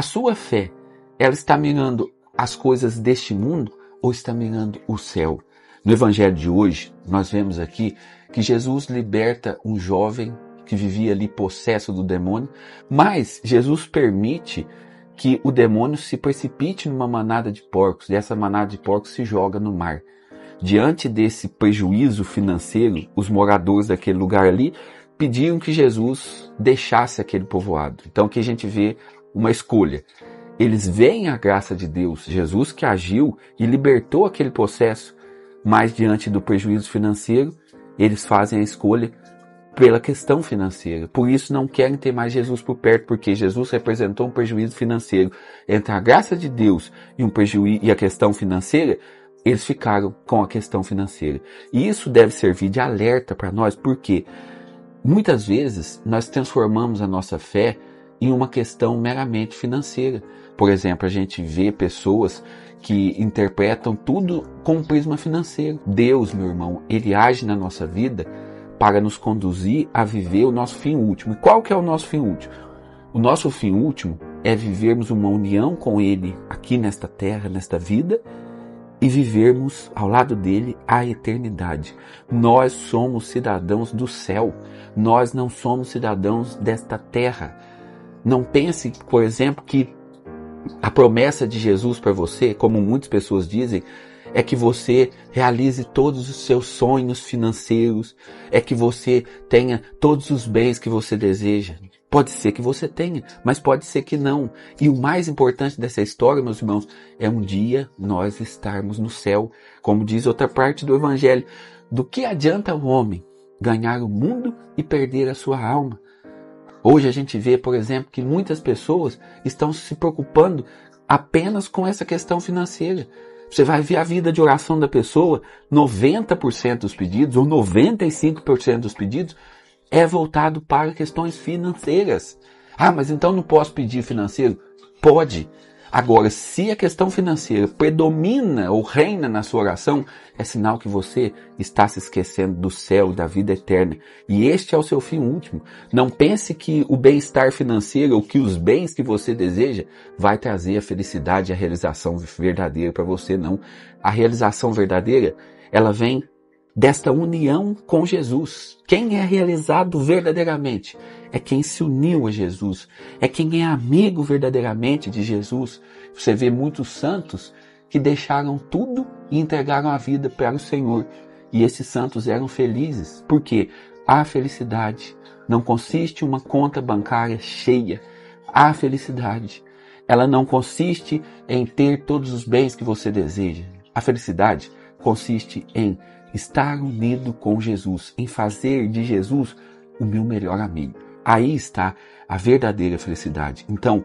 A sua fé, ela está mirando as coisas deste mundo ou está mirando o céu? No evangelho de hoje, nós vemos aqui que Jesus liberta um jovem que vivia ali possesso do demônio, mas Jesus permite que o demônio se precipite numa manada de porcos e essa manada de porcos se joga no mar. Diante desse prejuízo financeiro, os moradores daquele lugar ali pediam que Jesus deixasse aquele povoado. Então que a gente vê uma escolha. Eles veem a graça de Deus, Jesus que agiu e libertou aquele processo, mas diante do prejuízo financeiro, eles fazem a escolha pela questão financeira. Por isso não querem ter mais Jesus por perto, porque Jesus representou um prejuízo financeiro. Entre a graça de Deus e, um prejuízo, e a questão financeira, eles ficaram com a questão financeira. E isso deve servir de alerta para nós, porque muitas vezes nós transformamos a nossa fé em uma questão meramente financeira. Por exemplo, a gente vê pessoas que interpretam tudo com um prisma financeiro. Deus, meu irmão, ele age na nossa vida para nos conduzir a viver o nosso fim último. E qual que é o nosso fim último? O nosso fim último é vivermos uma união com ele aqui nesta terra, nesta vida, e vivermos ao lado dele a eternidade. Nós somos cidadãos do céu. Nós não somos cidadãos desta terra. Não pense, por exemplo, que a promessa de Jesus para você, como muitas pessoas dizem, é que você realize todos os seus sonhos financeiros, é que você tenha todos os bens que você deseja. Pode ser que você tenha, mas pode ser que não. E o mais importante dessa história, meus irmãos, é um dia nós estarmos no céu. Como diz outra parte do Evangelho, do que adianta o homem ganhar o mundo e perder a sua alma? Hoje a gente vê, por exemplo, que muitas pessoas estão se preocupando apenas com essa questão financeira. Você vai ver a vida de oração da pessoa, 90% dos pedidos ou 95% dos pedidos é voltado para questões financeiras. Ah, mas então não posso pedir financeiro? Pode. Agora, se a questão financeira predomina ou reina na sua oração, é sinal que você está se esquecendo do céu, da vida eterna. E este é o seu fim último. Não pense que o bem-estar financeiro ou que os bens que você deseja vai trazer a felicidade e a realização verdadeira para você, não. A realização verdadeira, ela vem desta união com Jesus. Quem é realizado verdadeiramente é quem se uniu a Jesus, é quem é amigo verdadeiramente de Jesus. Você vê muitos santos que deixaram tudo e entregaram a vida para o Senhor. E esses santos eram felizes, porque a felicidade não consiste em uma conta bancária cheia. A felicidade, ela não consiste em ter todos os bens que você deseja. A felicidade consiste em estar unido com Jesus, em fazer de Jesus o meu melhor amigo. Aí está a verdadeira felicidade. Então,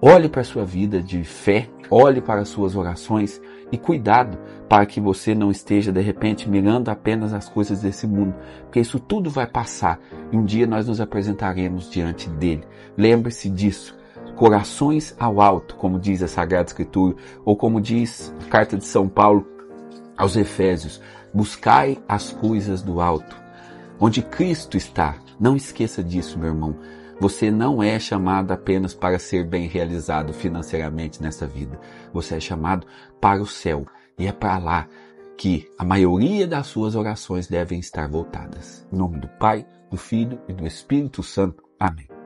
olhe para a sua vida de fé, olhe para as suas orações e cuidado para que você não esteja de repente mirando apenas as coisas desse mundo, porque isso tudo vai passar e um dia nós nos apresentaremos diante dele. Lembre-se disso. Corações ao alto, como diz a Sagrada Escritura, ou como diz a carta de São Paulo aos Efésios, buscai as coisas do alto, onde Cristo está. Não esqueça disso, meu irmão. Você não é chamado apenas para ser bem realizado financeiramente nessa vida. Você é chamado para o céu. E é para lá que a maioria das suas orações devem estar voltadas. Em nome do Pai, do Filho e do Espírito Santo. Amém.